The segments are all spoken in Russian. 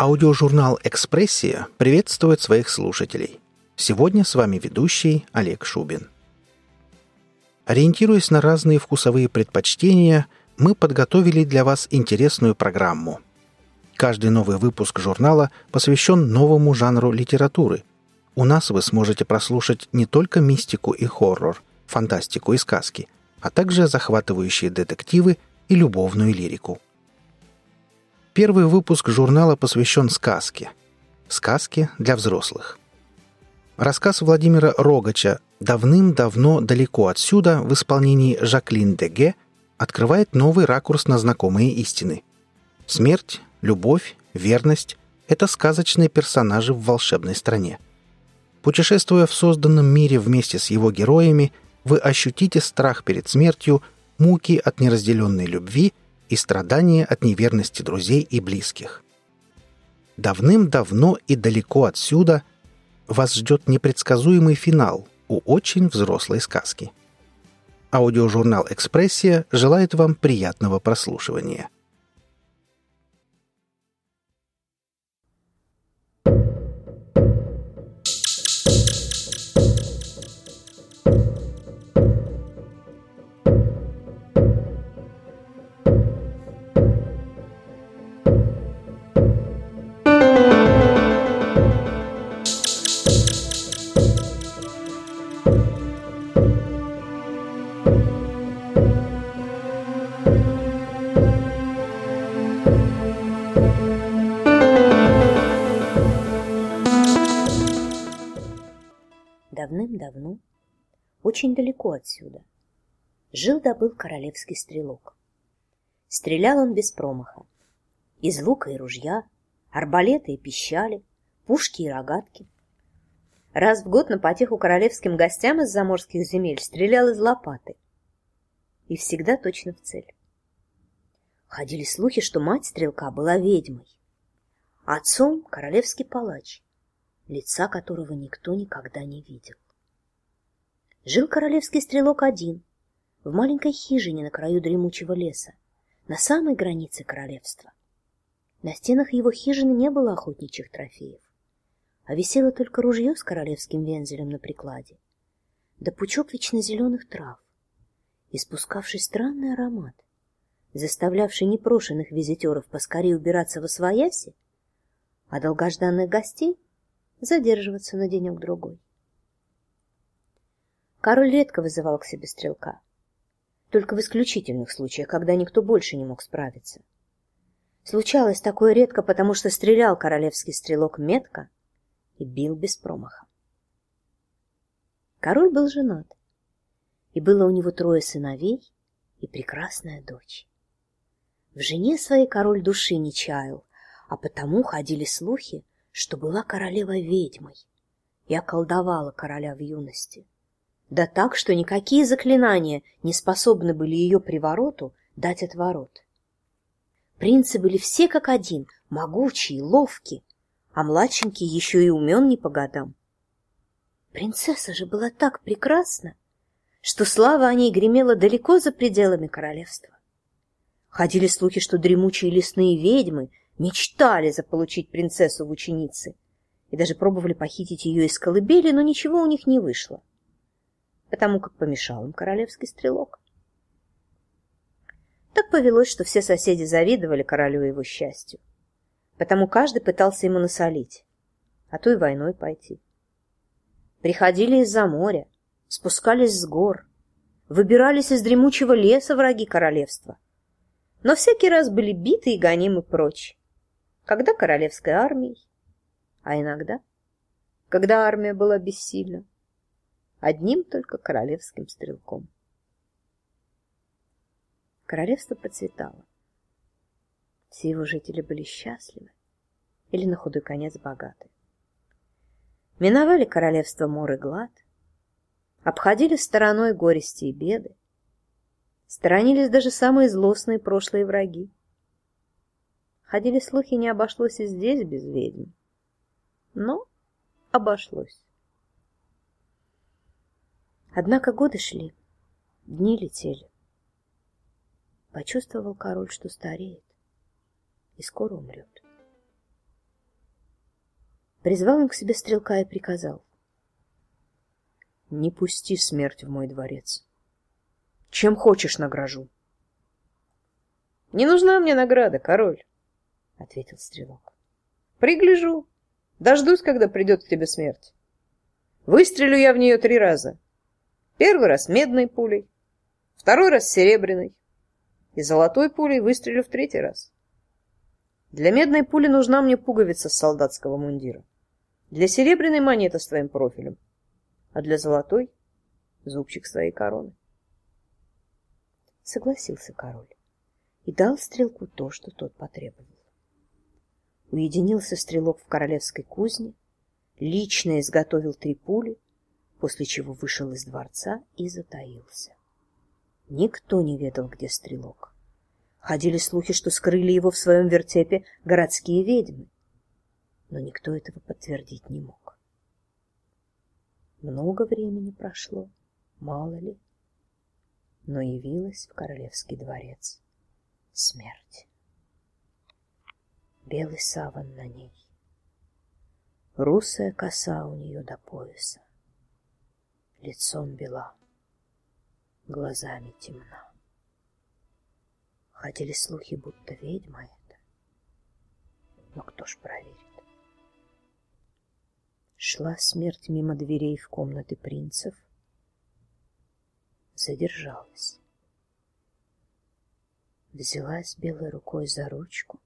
Аудиожурнал «Экспрессия» приветствует своих слушателей. Сегодня с вами ведущий Олег Шубин. Ориентируясь на разные вкусовые предпочтения, мы подготовили для вас интересную программу. Каждый новый выпуск журнала посвящен новому жанру литературы. У нас вы сможете прослушать не только мистику и хоррор, фантастику и сказки, а также захватывающие детективы и любовную лирику – Первый выпуск журнала посвящен сказке. Сказке для взрослых. Рассказ Владимира Рогача «Давным-давно далеко отсюда» в исполнении Жаклин Деге открывает новый ракурс на знакомые истины. Смерть, любовь, верность – это сказочные персонажи в волшебной стране. Путешествуя в созданном мире вместе с его героями, вы ощутите страх перед смертью, муки от неразделенной любви – и страдания от неверности друзей и близких. Давным-давно и далеко отсюда вас ждет непредсказуемый финал у очень взрослой сказки. Аудиожурнал «Экспрессия» желает вам приятного прослушивания – давным-давно, очень далеко отсюда, жил-добыл королевский стрелок. Стрелял он без промаха. Из лука и ружья, арбалета и пищали, пушки и рогатки. Раз в год на потеху королевским гостям из заморских земель стрелял из лопаты. И всегда точно в цель. Ходили слухи, что мать стрелка была ведьмой, отцом — королевский палач, лица которого никто никогда не видел. Жил королевский стрелок один, в маленькой хижине на краю дремучего леса, на самой границе королевства. На стенах его хижины не было охотничьих трофеев, а висело только ружье с королевским вензелем на прикладе, да пучок вечно зеленых трав, испускавший странный аромат, заставлявший непрошенных визитеров поскорее убираться во свояси, а долгожданных гостей задерживаться на денек-другой. Король редко вызывал к себе стрелка. Только в исключительных случаях, когда никто больше не мог справиться. Случалось такое редко, потому что стрелял королевский стрелок метко и бил без промаха. Король был женат, и было у него трое сыновей и прекрасная дочь. В жене своей король души не чаял, а потому ходили слухи, что была королева ведьмой и околдовала короля в юности. Да так, что никакие заклинания не способны были ее привороту дать отворот. Принцы были все как один, могучие, ловкие, а младшенький еще и умен не по годам. Принцесса же была так прекрасна, что слава о ней гремела далеко за пределами королевства. Ходили слухи, что дремучие лесные ведьмы мечтали заполучить принцессу в ученицы и даже пробовали похитить ее из колыбели, но ничего у них не вышло, потому как помешал им королевский стрелок. Так повелось, что все соседи завидовали королю его счастью, потому каждый пытался ему насолить, а то и войной пойти. Приходили из-за моря, спускались с гор, выбирались из дремучего леса враги королевства, но всякий раз были биты и гонимы прочь когда королевской армией, а иногда, когда армия была бессильна, одним только королевским стрелком. Королевство процветало. Все его жители были счастливы или на худой конец богаты. Миновали королевство мор и глад, обходили стороной горести и беды, сторонились даже самые злостные прошлые враги. Ходили слухи, не обошлось и здесь без ведьм. Но обошлось. Однако годы шли, дни летели. Почувствовал король, что стареет и скоро умрет. Призвал он к себе стрелка и приказал. Не пусти смерть в мой дворец. Чем хочешь награжу. Не нужна мне награда, король, ответил стрелок. Пригляжу, дождусь, когда придет к тебе смерть. Выстрелю я в нее три раза. Первый раз медной пулей, второй раз серебряной, и золотой пулей выстрелю в третий раз. Для медной пули нужна мне пуговица с солдатского мундира. Для серебряной монета с твоим профилем, а для золотой — зубчик своей короны. Согласился король и дал стрелку то, что тот потребовал. Уединился стрелок в королевской кузне, лично изготовил три пули, после чего вышел из дворца и затаился. Никто не ведал, где стрелок. Ходили слухи, что скрыли его в своем вертепе городские ведьмы, но никто этого подтвердить не мог. Много времени прошло, мало ли, но явилась в королевский дворец смерть. Белый саван на ней, русая коса у нее до пояса, лицом бела, глазами темна. Ходили слухи, будто ведьма это. Но кто ж проверит? Шла смерть мимо дверей в комнаты принцев, задержалась. Взялась белой рукой за ручку,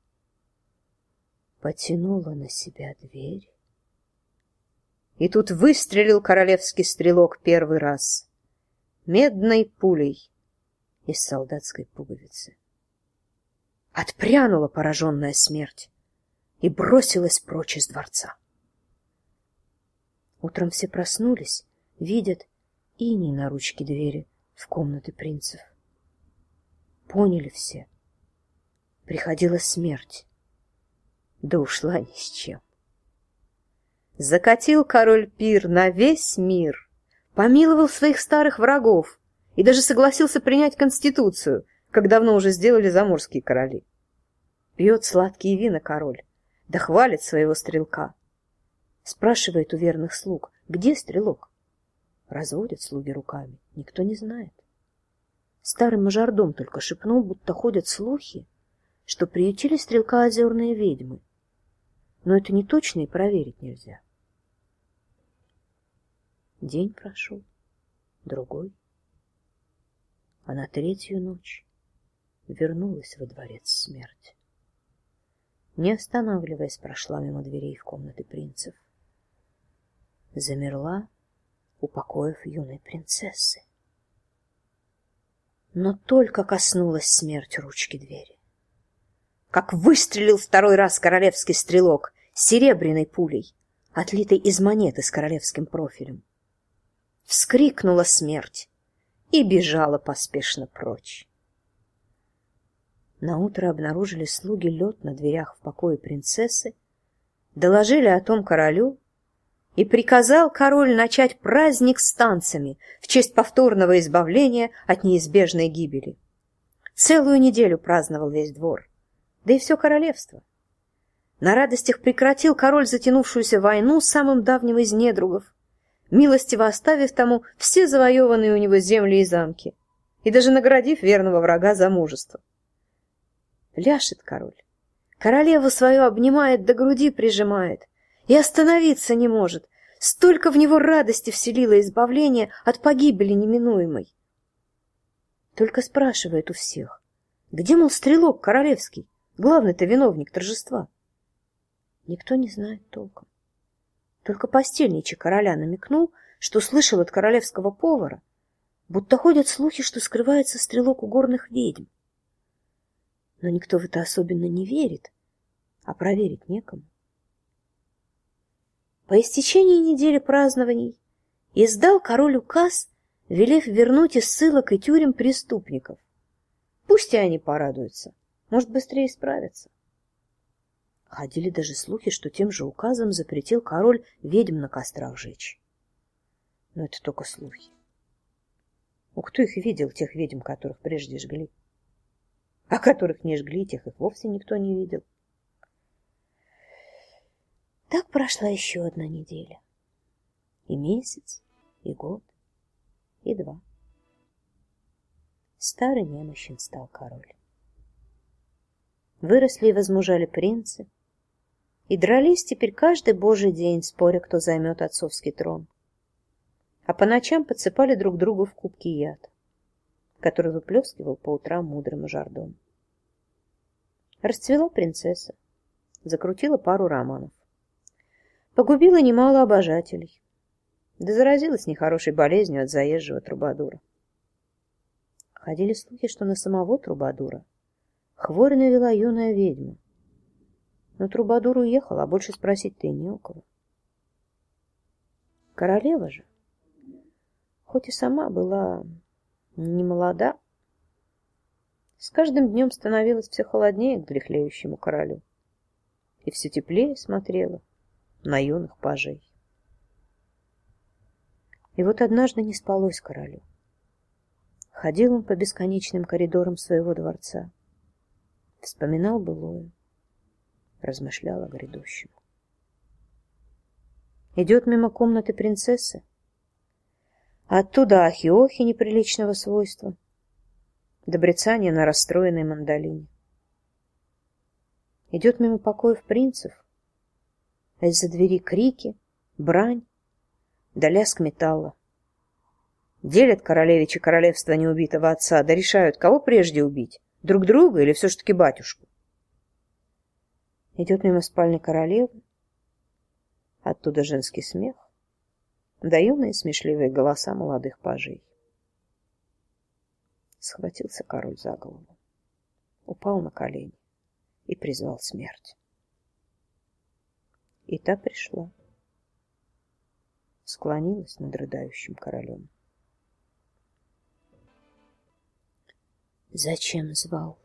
потянула на себя дверь. И тут выстрелил королевский стрелок первый раз медной пулей из солдатской пуговицы. Отпрянула пораженная смерть и бросилась прочь из дворца. Утром все проснулись, видят иней на ручке двери в комнаты принцев. Поняли все. Приходила смерть, да ушла ни с чем. Закатил король пир на весь мир, помиловал своих старых врагов и даже согласился принять конституцию, как давно уже сделали заморские короли. Пьет сладкие вина король, да хвалит своего стрелка. Спрашивает у верных слуг, где стрелок? Разводят слуги руками, никто не знает. Старый мажордом только шепнул, будто ходят слухи, что приютили стрелка озерные ведьмы. Но это не точно и проверить нельзя. День прошел, другой а на третью ночь вернулась во дворец смерть. Не останавливаясь, прошла мимо дверей в комнаты принцев. Замерла у покоев юной принцессы. Но только коснулась смерть ручки двери. Как выстрелил второй раз королевский стрелок серебряной пулей, отлитой из монеты с королевским профилем. Вскрикнула смерть, и бежала поспешно прочь. На утро обнаружили слуги лед на дверях в покое принцессы, доложили о том королю, и приказал король начать праздник с танцами в честь повторного избавления от неизбежной гибели. Целую неделю праздновал весь двор, да и все королевство. На радостях прекратил король затянувшуюся войну с самым давним из недругов, милостиво оставив тому все завоеванные у него земли и замки, и даже наградив верного врага за мужество. Ляшет король. Королеву свою обнимает, до груди прижимает, и остановиться не может. Столько в него радости вселило избавление от погибели неминуемой. Только спрашивает у всех, где, мол, стрелок королевский, главный-то виновник торжества? Никто не знает толком. Только постельничий короля намекнул, что слышал от королевского повара, будто ходят слухи, что скрывается стрелок у горных ведьм. Но никто в это особенно не верит, а проверить некому. По истечении недели празднований издал король указ, велев вернуть из ссылок и тюрем преступников. Пусть и они порадуются, может, быстрее справятся. Ходили даже слухи, что тем же указом запретил король ведьм на кострах жечь. Но это только слухи. Ну, кто их видел, тех ведьм, которых прежде жгли? А которых не жгли, тех их вовсе никто не видел. Так прошла еще одна неделя. И месяц, и год, и два. Старый немощен стал король. Выросли и возмужали принцы, и дрались теперь каждый божий день, споря, кто займет отцовский трон. А по ночам подсыпали друг другу в кубки яд, который выплескивал по утрам мудрый мажордом. Расцвела принцесса, закрутила пару романов. Погубила немало обожателей, да заразилась нехорошей болезнью от заезжего трубадура. Ходили слухи, что на самого трубадура хворь навела юная ведьма. Но трубадур уехал, а больше спросить-то и не у кого. Королева же, хоть и сама была не молода, с каждым днем становилась все холоднее к дряхлеющему королю и все теплее смотрела на юных пажей. И вот однажды не спалось королю. Ходил он по бесконечным коридорам своего дворца, вспоминал былое, размышлял о грядущем. Идет мимо комнаты принцессы, оттуда ахи-охи неприличного свойства, добрецание на расстроенной мандолине. Идет мимо покоев принцев, а из-за двери крики, брань, да лязг металла. Делят королевичи королевство неубитого отца, да решают, кого прежде убить, друг друга или все ж таки батюшку. Идет мимо спальни королевы, оттуда женский смех, да юные смешливые голоса молодых пажей. Схватился король за голову, упал на колени и призвал смерть. И та пришла, склонилась над рыдающим королем. «Зачем звал?»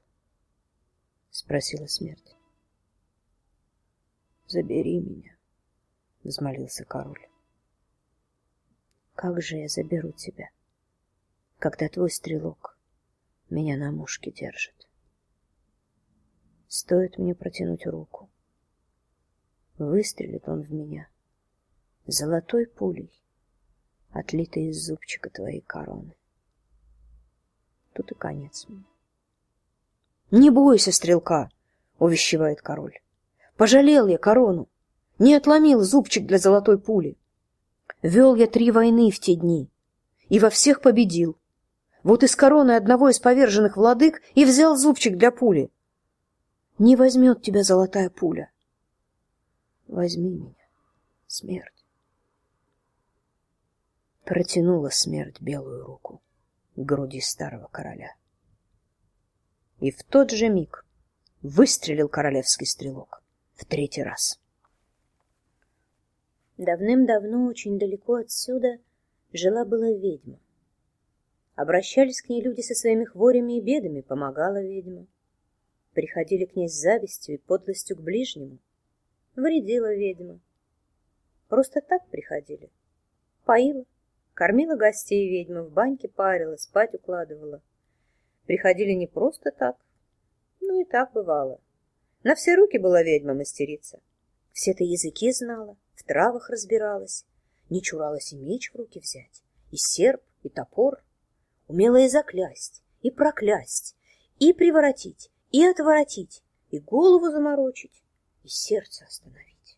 — спросила смерть. «Забери меня», — взмолился король. «Как же я заберу тебя, когда твой стрелок меня на мушке держит? Стоит мне протянуть руку. Выстрелит он в меня золотой пулей, отлитой из зубчика твоей короны. Тут и конец мне. «Не бойся, стрелка!» — увещевает король. Пожалел я корону, не отломил зубчик для золотой пули. Вел я три войны в те дни и во всех победил. Вот из короны одного из поверженных владык и взял зубчик для пули. Не возьмет тебя золотая пуля. Возьми меня, смерть. Протянула смерть белую руку к груди старого короля. И в тот же миг выстрелил королевский стрелок в третий раз. Давным-давно, очень далеко отсюда, жила-была ведьма. Обращались к ней люди со своими хворями и бедами, помогала ведьма. Приходили к ней с завистью и подлостью к ближнему. Вредила ведьма. Просто так приходили. Поила, кормила гостей ведьма, в баньке парила, спать укладывала. Приходили не просто так, ну и так бывало. На все руки была ведьма-мастерица. Все-то языки знала, в травах разбиралась, не чуралась и меч в руки взять, и серп, и топор. Умела и заклясть, и проклясть, и приворотить, и отворотить, и голову заморочить, и сердце остановить.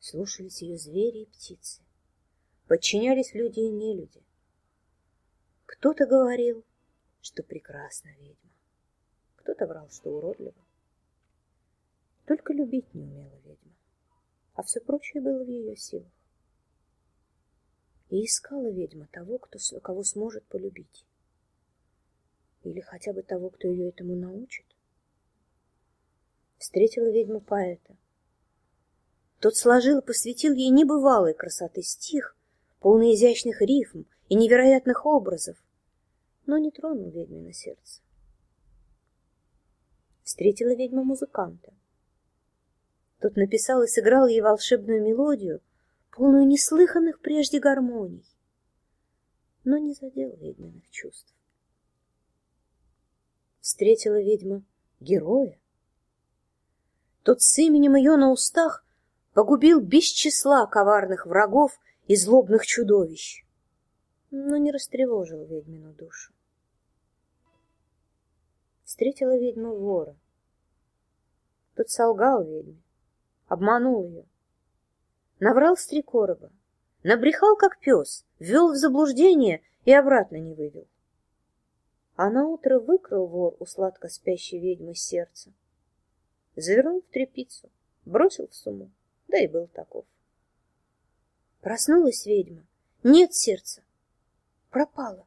Слушались ее звери и птицы, подчинялись люди и нелюди. Кто-то говорил, что прекрасна ведьма, кто-то врал, что уродлива. Только любить не умела ведьма, а все прочее было в ее силах. И искала ведьма того, кто, кого сможет полюбить. Или хотя бы того, кто ее этому научит. Встретила ведьму поэта. Тот сложил и посвятил ей небывалой красоты стих, полный изящных рифм и невероятных образов, но не тронул ведьмино сердце. Встретила ведьма музыканта. Тот написал и сыграл ей волшебную мелодию, полную неслыханных прежде гармоний, но не задел ведьминых чувств. Встретила ведьма героя. Тот с именем ее на устах погубил без числа коварных врагов и злобных чудовищ, но не растревожил ведьмину душу. Встретила ведьма вора. Тот солгал ведьме, обманул ее, наврал с три короба, набрехал, как пес, ввел в заблуждение и обратно не вывел. А на утро выкрал вор у сладко спящей ведьмы сердце, завернул в тряпицу, бросил в сумму, да и был таков. Проснулась ведьма, нет сердца, пропала.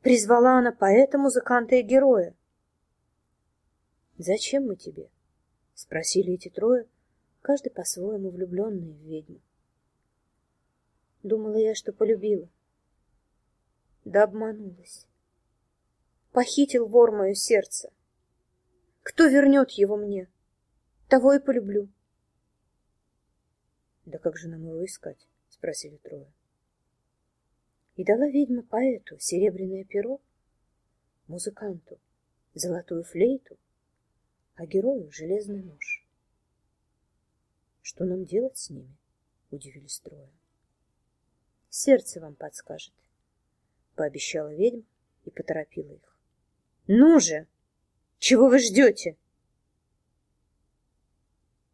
Призвала она поэта, музыканта и героя. «Зачем мы тебе?» — спросили эти трое, каждый по-своему влюбленный в ведьму. Думала я, что полюбила. Да обманулась. Похитил вор мое сердце. Кто вернет его мне, того и полюблю. Да как же нам его искать? Спросили трое. И дала ведьма поэту серебряное перо, музыканту золотую флейту, а герою железный нож. Что нам делать с ними? Удивились трое. Сердце вам подскажет, пообещала ведьма и поторопила их. Ну же, чего вы ждете?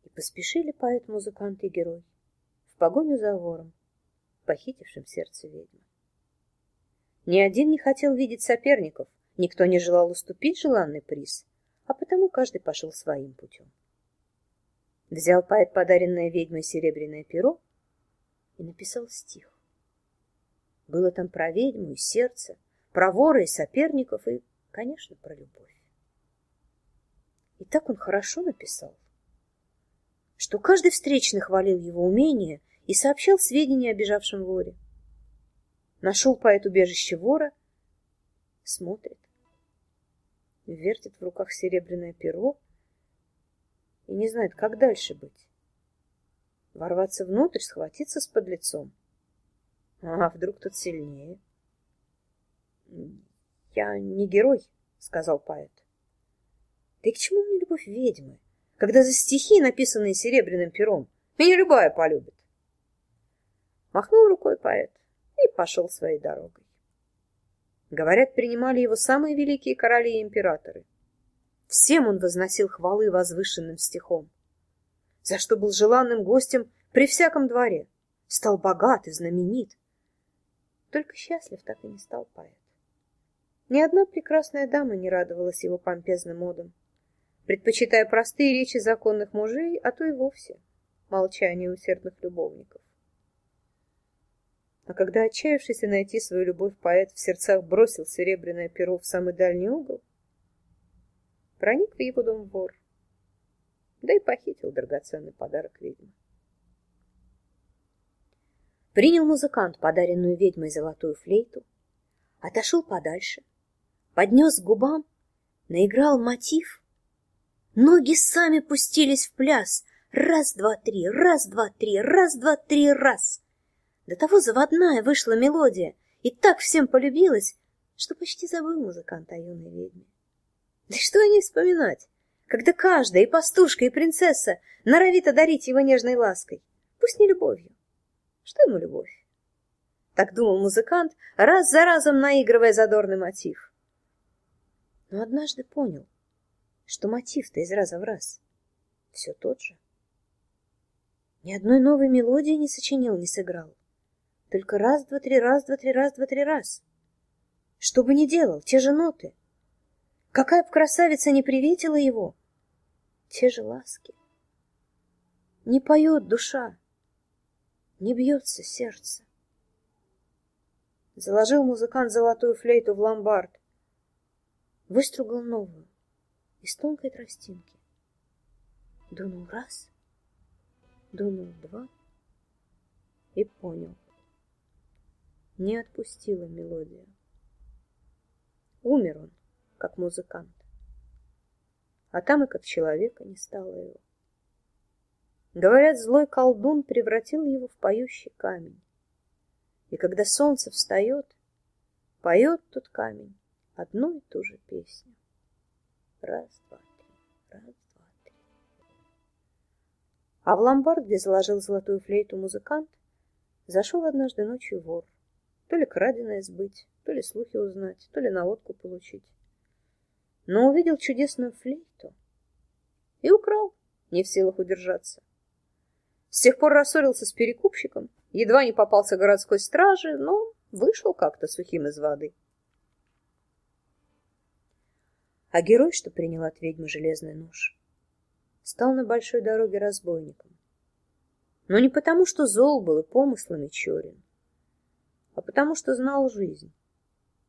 И поспешили поэт, музыкант и герой в погоню за вором, похитившим сердце ведьмы. Ни один не хотел видеть соперников, никто не желал уступить желанный приз, а потому каждый пошел своим путем. Взял поэт подаренное ведьмой серебряное перо и написал стих. Было там про ведьму и сердце, про вора и соперников и, конечно, про любовь. И так он хорошо написал, что каждый встречный хвалил его умение и сообщал сведения о бежавшем воре. Нашел поэт убежище вора, смотрит, вертит в руках серебряное перо и не знает, как дальше быть. Ворваться внутрь, схватиться с подлецом. А вдруг тот сильнее? Я не герой, сказал поэт. Да и к чему мне любовь ведьмы, когда за стихи, написанные серебряным пером, меня любая полюбит? Махнул рукой поэт и пошел своей дорогой. Говорят, принимали его самые великие короли и императоры. Всем он возносил хвалы возвышенным стихом, за что был желанным гостем при всяком дворе, стал богат и знаменит. Только счастлив так и не стал поэт. Ни одна прекрасная дама не радовалась его помпезным модам, предпочитая простые речи законных мужей, а то и вовсе молчание усердных любовников. А когда отчаявшийся найти свою любовь поэт в сердцах бросил серебряное перо в самый дальний угол, проник в его дом вор, да и похитил драгоценный подарок ведьмы. Принял музыкант подаренную ведьмой золотую флейту, отошел подальше, поднес к губам, наиграл мотив. Ноги сами пустились в пляс. Раз, два, три, раз, два, три, раз, два, три, раз. До того заводная вышла мелодия, и так всем полюбилась, что почти забыл музыкант о юной ведьме. Да что о ней вспоминать, когда каждая, и пастушка, и принцесса, норовит одарить его нежной лаской, пусть не любовью. Что ему любовь? Так думал музыкант, раз за разом наигрывая задорный мотив. Но однажды понял, что мотив-то из раза в раз все тот же. Ни одной новой мелодии не сочинил, не сыграл. Только раз, два, три, раз, два, три, раз, два, три, раз. Что бы ни делал, те же ноты. Какая б красавица не приветила его, те же ласки. Не поет душа, не бьется сердце. Заложил музыкант золотую флейту в ломбард, выстругал новую из тонкой тростинки. Дунул раз, дунул два и понял — не отпустила мелодия. Умер он, как музыкант. А там и как человека не стало его. Говорят, злой колдун превратил его в поющий камень. И когда солнце встает, поет тот камень одну и ту же песню. Раз, два, три, раз, два, три. А в ломбард, где заложил золотую флейту музыкант, зашел однажды ночью вор. То ли краденое сбыть, то ли слухи узнать, то ли наводку получить. Но увидел чудесную флейту и украл, не в силах удержаться. С тех пор рассорился с перекупщиком, едва не попался городской страже, но вышел как-то сухим из воды. А герой, что принял от ведьмы железный нож, стал на большой дороге разбойником. Но не потому, что зол был и помыслами черен, а потому, что знал жизнь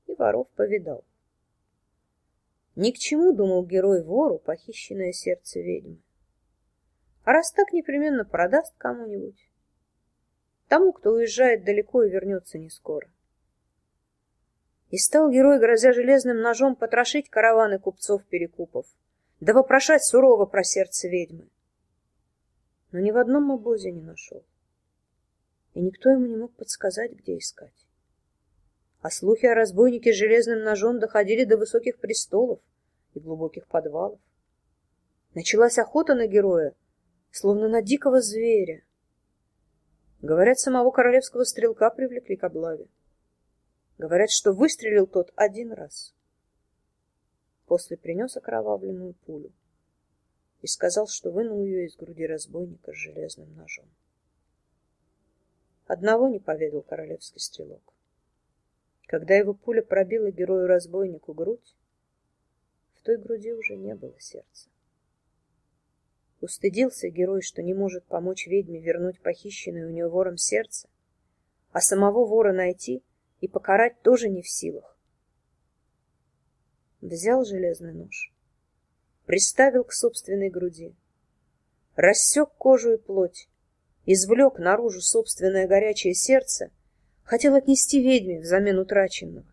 и воров повидал. Ни к чему, думал герой вору, похищенное сердце ведьмы. А раз так, непременно продаст кому-нибудь. Тому, кто уезжает далеко и вернется не скоро. И стал герой, грозя железным ножом, потрошить караваны купцов-перекупов, да вопрошать сурово про сердце ведьмы. Но ни в одном обозе не нашел. И никто ему не мог подсказать, где искать. А слухи о разбойнике с железным ножом доходили до высоких престолов и глубоких подвалов. Началась охота на героя, словно на дикого зверя. Говорят, самого королевского стрелка привлекли к облаве. Говорят, что выстрелил тот один раз. После принес окровавленную пулю и сказал, что вынул ее из груди разбойника с железным ножом. Одного не поведал королевский стрелок. Когда его пуля пробила герою-разбойнику грудь, в той груди уже не было сердца. Устыдился герой, что не может помочь ведьме вернуть похищенное у нее вором сердце, а самого вора найти и покарать тоже не в силах. Взял железный нож, приставил к собственной груди, рассек кожу и плоть, извлек наружу собственное горячее сердце, хотел отнести ведьме взамен утраченного.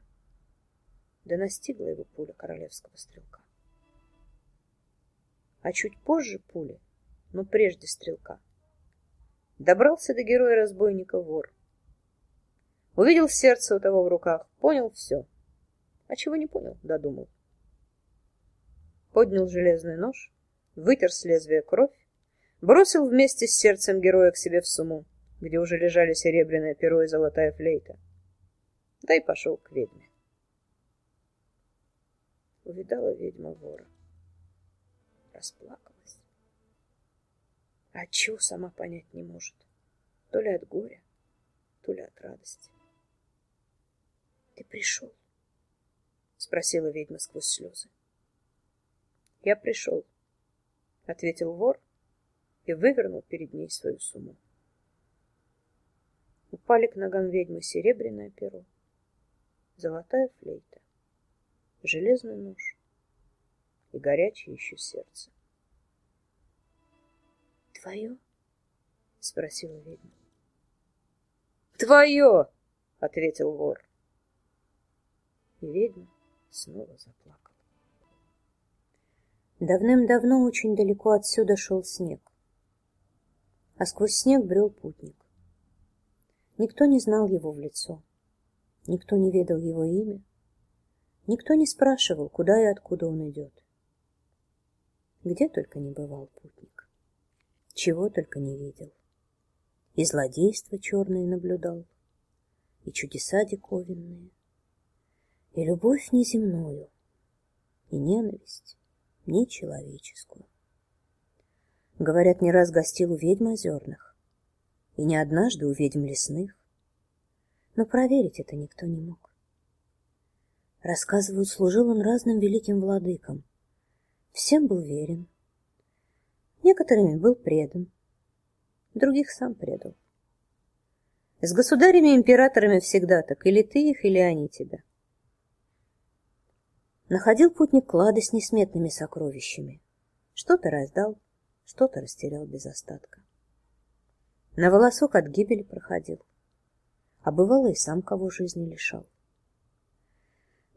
Да настигла его пуля королевского стрелка. А чуть позже пули, но прежде стрелка, добрался до героя-разбойника вор. Увидел сердце у того в руках, понял все. А чего не понял, додумал. Поднял железный нож, вытер с лезвия кровь, бросил вместе с сердцем героя к себе в суму, где уже лежали серебряное перо и золотая флейта. Да и пошел к ведьме. Увидала ведьма вора. Расплакалась. А чего сама понять не может. То ли от горя, то ли от радости. — Ты пришел? — спросила ведьма сквозь слезы. — Я пришел, — ответил вор и вывернул перед ней свою сумму. Упали к ногам ведьмы серебряное перо, золотая флейта, железный нож и горячее еще сердце. — Твое? — спросила ведьма. — Твое! — ответил вор и ведьма снова заплакала. Давным-давно очень далеко отсюда шел снег, а сквозь снег брел путник. Никто не знал его в лицо, никто не ведал его имя, никто не спрашивал, куда и откуда он идет. Где только не бывал путник, чего только не видел. И злодейства черные наблюдал, и чудеса диковинные, и любовь неземную, и ненависть нечеловеческую. Говорят, не раз гостил у ведьм озерных, и не однажды у ведьм лесных, но проверить это никто не мог. Рассказывают, служил он разным великим владыкам, всем был верен, некоторыми был предан, других сам предал. С государями-императорами всегда так, или ты их, или они тебя. Находил путник клады с несметными сокровищами. Что-то раздал, что-то растерял без остатка. На волосок от гибели проходил, а бывало и сам кого жизни лишал.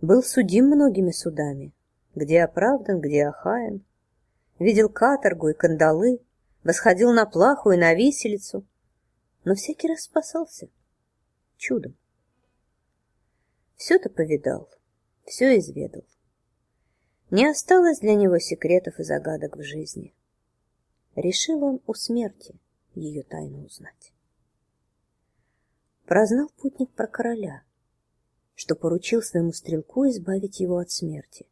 Был судим многими судами, где оправдан, где охаян, видел каторгу и кандалы, восходил на плаху и на виселицу, но всякий раз спасался чудом. Все-то повидал, все изведал. Не осталось для него секретов и загадок в жизни. Решил он у смерти ее тайну узнать. Прознал путник про короля, что поручил своему стрелку избавить его от смерти.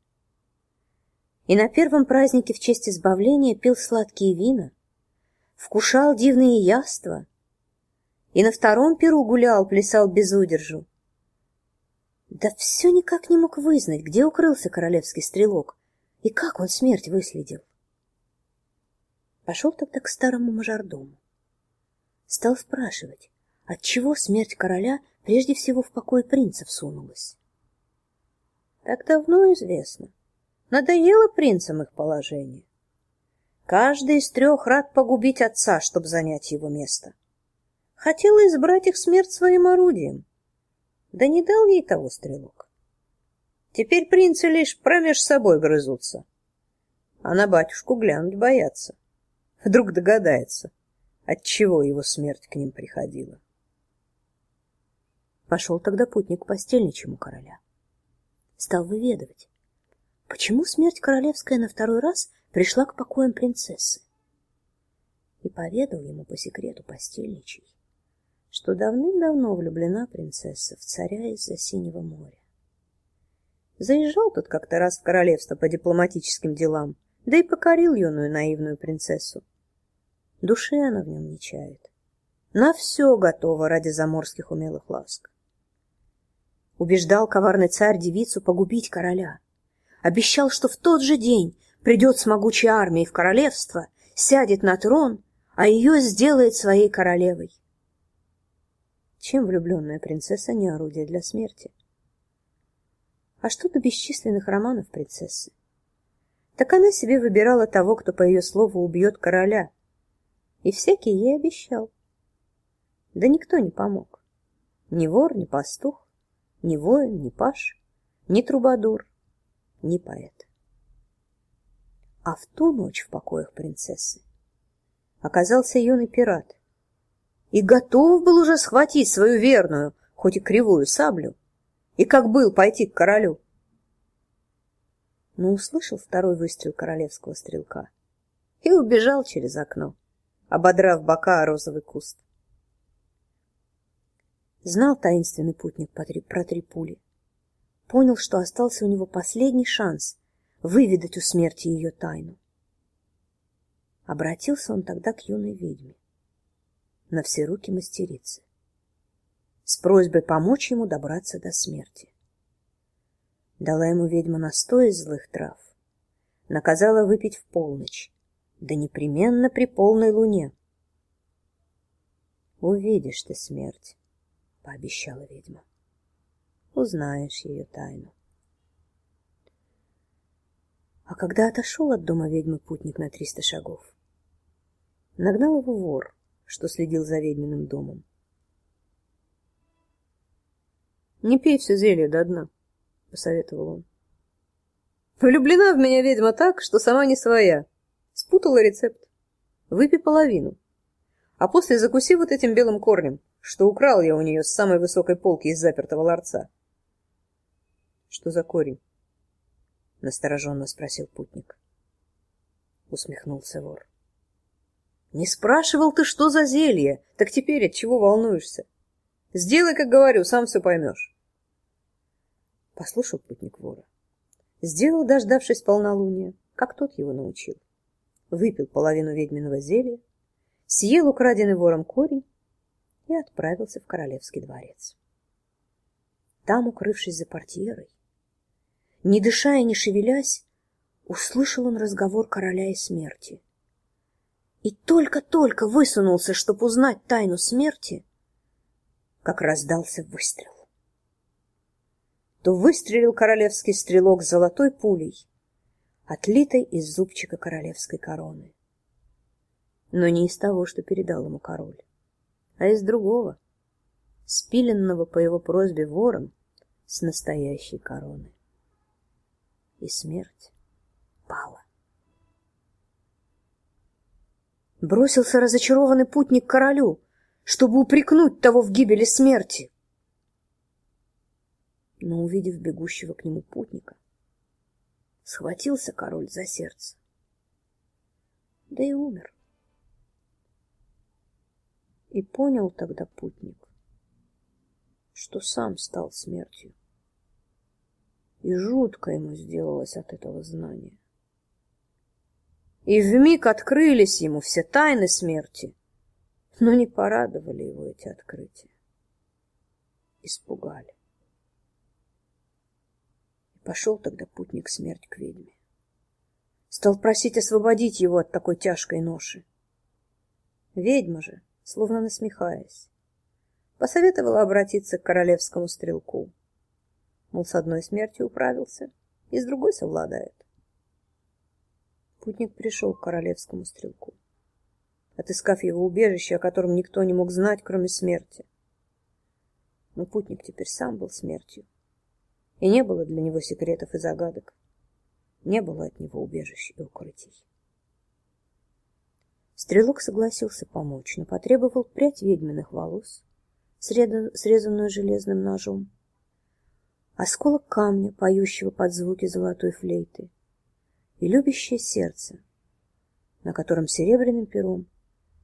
И на первом празднике в честь избавления пил сладкие вина, вкушал дивные яства, и на втором перу гулял, плясал без удержу. Да все никак не мог вызнать, где укрылся королевский стрелок и как он смерть выследил. Пошел тогда к старому мажордому. Стал спрашивать, отчего смерть короля прежде всего в покой принца всунулась. Так давно известно. Надоело принцам их положение. Каждый из трех рад погубить отца, чтобы занять его место. Хотела избрать их смерть своим орудием. Да не дал ей того стрелок. Теперь принцы лишь промеж собой грызутся. А на батюшку глянуть боятся. Вдруг догадается, от чего его смерть к ним приходила. Пошел тогда путник к постельничему короля. Стал выведывать, почему смерть королевская на второй раз пришла к покоям принцессы. И поведал ему по секрету постельничий, что давным-давно влюблена принцесса в царя из-за синего моря. Заезжал тут как-то раз в королевство по дипломатическим делам, да и покорил юную наивную принцессу. Души она в нем не чает. На все готова ради заморских умелых ласк. Убеждал коварный царь девицу погубить короля. Обещал, что в тот же день придет с могучей армией в королевство, сядет на трон, а ее сделает своей королевой. Чем влюбленная принцесса не орудие для смерти? А что до бесчисленных романов принцессы? Так она себе выбирала того, кто по ее слову убьет короля, и всякий ей обещал. Да никто не помог. Ни вор, ни пастух, ни воин, ни паш, ни трубадур, ни поэт. А в ту ночь в покоях принцессы оказался юный пират и готов был уже схватить свою верную, хоть и кривую саблю, и как был пойти к королю. Но услышал второй выстрел королевского стрелка и убежал через окно ободрав бока розовый куст. Знал таинственный путник про три пули. Понял, что остался у него последний шанс выведать у смерти ее тайну. Обратился он тогда к юной ведьме, на все руки мастерицы, с просьбой помочь ему добраться до смерти. Дала ему ведьма настой из злых трав, наказала выпить в полночь, да непременно при полной луне. Увидишь ты смерть, пообещала ведьма. Узнаешь ее тайну. А когда отошел от дома ведьмы путник на триста шагов, нагнал его вор, что следил за ведьминым домом. Не пей все зелье до дна, посоветовал он. Влюблена в меня ведьма так, что сама не своя. Спутала рецепт. Выпей половину. А после закуси вот этим белым корнем, что украл я у нее с самой высокой полки из запертого ларца. Что за корень? настороженно спросил путник. Усмехнулся вор. Не спрашивал ты, что за зелье, так теперь от чего волнуешься? Сделай, как говорю, сам все поймешь. Послушал путник вора. Сделал, дождавшись полнолуния, как тот его научил выпил половину ведьминого зелья, съел украденный вором корень и отправился в королевский дворец. Там, укрывшись за портьерой, не дыша и не шевелясь, услышал он разговор короля и смерти. И только-только высунулся, чтобы узнать тайну смерти, как раздался выстрел. То выстрелил королевский стрелок золотой пулей, отлитой из зубчика королевской короны. Но не из того, что передал ему король, а из другого, спиленного по его просьбе вором с настоящей короны. И смерть пала. Бросился разочарованный путник королю, чтобы упрекнуть того в гибели смерти. Но увидев бегущего к нему путника, Схватился король за сердце. Да и умер И понял тогда путник, что сам стал смертью. И жутко ему сделалось от этого знания. И вмиг открылись ему все тайны смерти, но не порадовали его эти открытия. Испугали. Пошел тогда путник смерть к ведьме. Стал просить освободить его от такой тяжкой ноши. Ведьма же, словно насмехаясь, посоветовала обратиться к королевскому стрелку. Мол, с одной смертью управился, и с другой совладает. Путник пришел к королевскому стрелку, отыскав его убежище, о котором никто не мог знать, кроме смерти. Но путник теперь сам был смертью, и не было для него секретов и загадок, не было от него убежищ и укрытий. Стрелок согласился помочь, но потребовал прядь ведьминых волос, срезанную железным ножом, осколок камня, поющего под звуки золотой флейты, и любящее сердце, на котором серебряным пером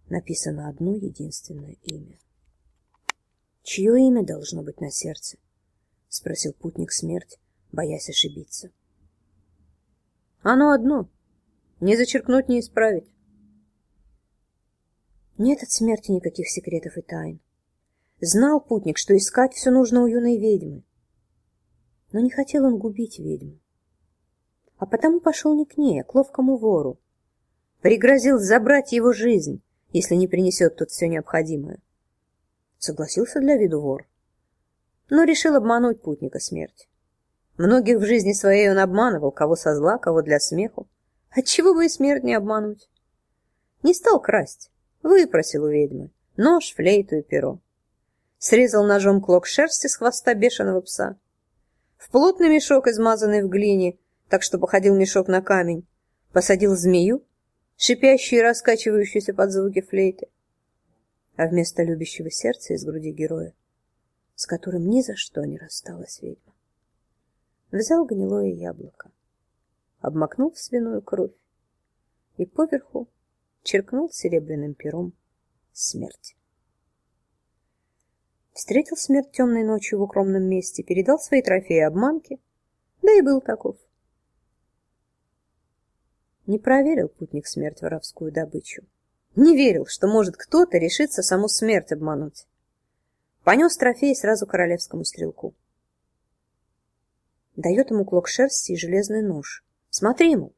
написано одно единственное имя. Чье имя должно быть на сердце? Спросил путник смерть, боясь ошибиться. Оно одно, не зачеркнуть, не исправить. Нет от смерти никаких секретов и тайн. Знал путник, что искать все нужно у юной ведьмы. Но не хотел он губить ведьму. А потому пошел не к ней, а к ловкому вору. Пригрозил забрать его жизнь, если не принесет тут все необходимое. Согласился для виду вор, но решил обмануть путника смерти. Многих в жизни своей он обманывал, кого со зла, кого для смеху. Отчего бы и смерть не обмануть? Не стал красть, Выпросил у ведьмы нож, флейту и перо. Срезал ножом клок шерсти с хвоста бешеного пса. В плотный мешок, измазанный в глине, так что походил мешок на камень, посадил змею, шипящую и раскачивающуюся под звуки флейты. А вместо любящего сердца из груди героя, с которым ни за что не рассталась ведьма, взял гнилое яблоко, обмакнул в свиную кровь и поверху черкнул серебряным пером смерть. Встретил смерть темной ночью в укромном месте, передал свои трофеи обманке, да и был таков. Не проверил путник смерть воровскую добычу. Не верил, что может кто-то решиться саму смерть обмануть. Понес трофей сразу королевскому стрелку. Дает ему клок шерсти и железный нож. Смотри ему.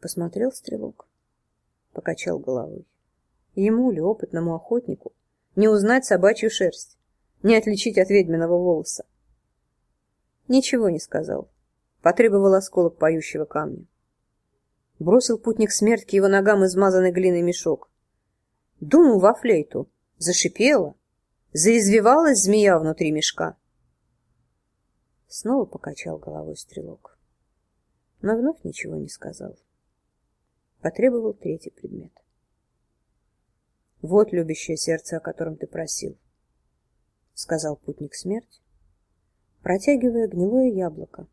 Посмотрел стрелок покачал головой. Ему ли, опытному охотнику, не узнать собачью шерсть, не отличить от ведьминого волоса? Ничего не сказал. Потребовал осколок поющего камня. Бросил путник смерть к его ногам измазанный глиной мешок. Дунул во флейту, зашипела, заизвивалась змея внутри мешка. Снова покачал головой стрелок, но вновь ничего не сказал потребовал третий предмет. Вот любящее сердце, о котором ты просил, сказал путник смерть, протягивая гнилое яблоко,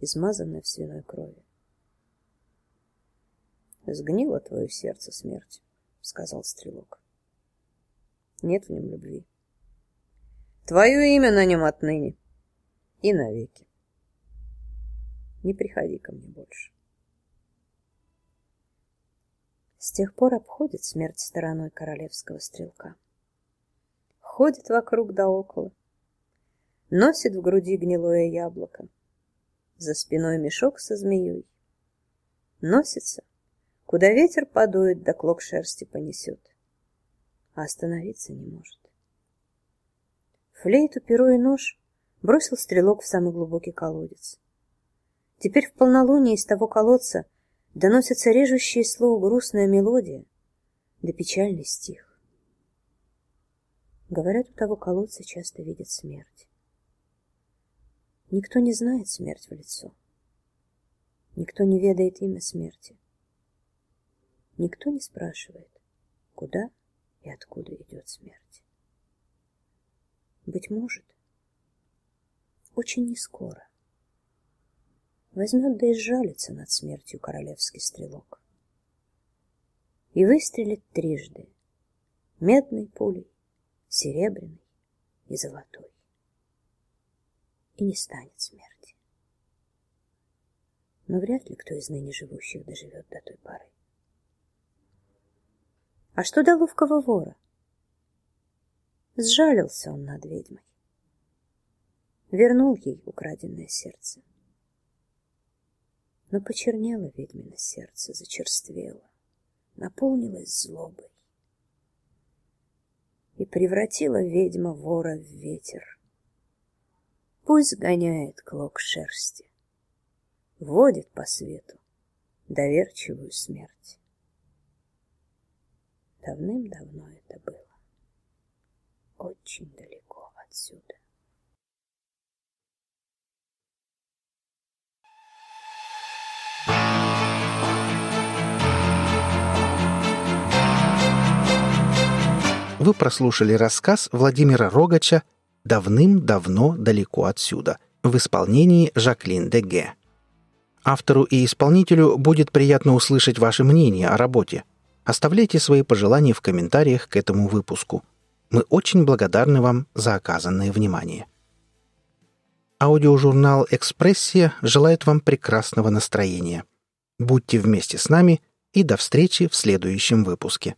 измазанное в свиной крови. Сгнило твое сердце, смерть, сказал стрелок. Нет в нем любви. Твое имя на нем отныне и навеки. Не приходи ко мне больше. С тех пор обходит смерть стороной королевского стрелка. Ходит вокруг да около, носит в груди гнилое яблоко, за спиной мешок со змеей. Носится, куда ветер подует, да клок шерсти понесет, а остановиться не может. Флейту, перо и нож бросил стрелок в самый глубокий колодец. Теперь в полнолуние из того колодца — доносится режущее слово грустная мелодия, да печальный стих. Говорят, у того колодца часто видят смерть. Никто не знает смерть в лицо. Никто не ведает имя смерти. Никто не спрашивает, куда и откуда идет смерть. Быть может, очень нескоро возьмет да и сжалится над смертью королевский стрелок. И выстрелит трижды, Медной пулей, серебряной и золотой. И не станет смерти. Но вряд ли кто из ныне живущих доживет до той поры. А что до ловкого вора? Сжалился он над ведьмой. Вернул ей украденное сердце. Но почернело ведьмино сердце, зачерствело, наполнилось злобой. И превратила ведьма вора в ветер. Пусть гоняет клок шерсти, водит по свету доверчивую смерть. Давным-давно очень далеко отсюда. Вы прослушали рассказ Владимира Рогача «Давным-давно далеко отсюда» в исполнении Жаклин Деге. Автору и исполнителю будет приятно услышать ваше мнение о работе. Оставляйте свои пожелания в комментариях к этому выпуску. Мы очень благодарны вам за оказанное внимание. Аудиожурнал «Экспрессия» желает вам прекрасного настроения. Будьте вместе с нами и до встречи в следующем выпуске.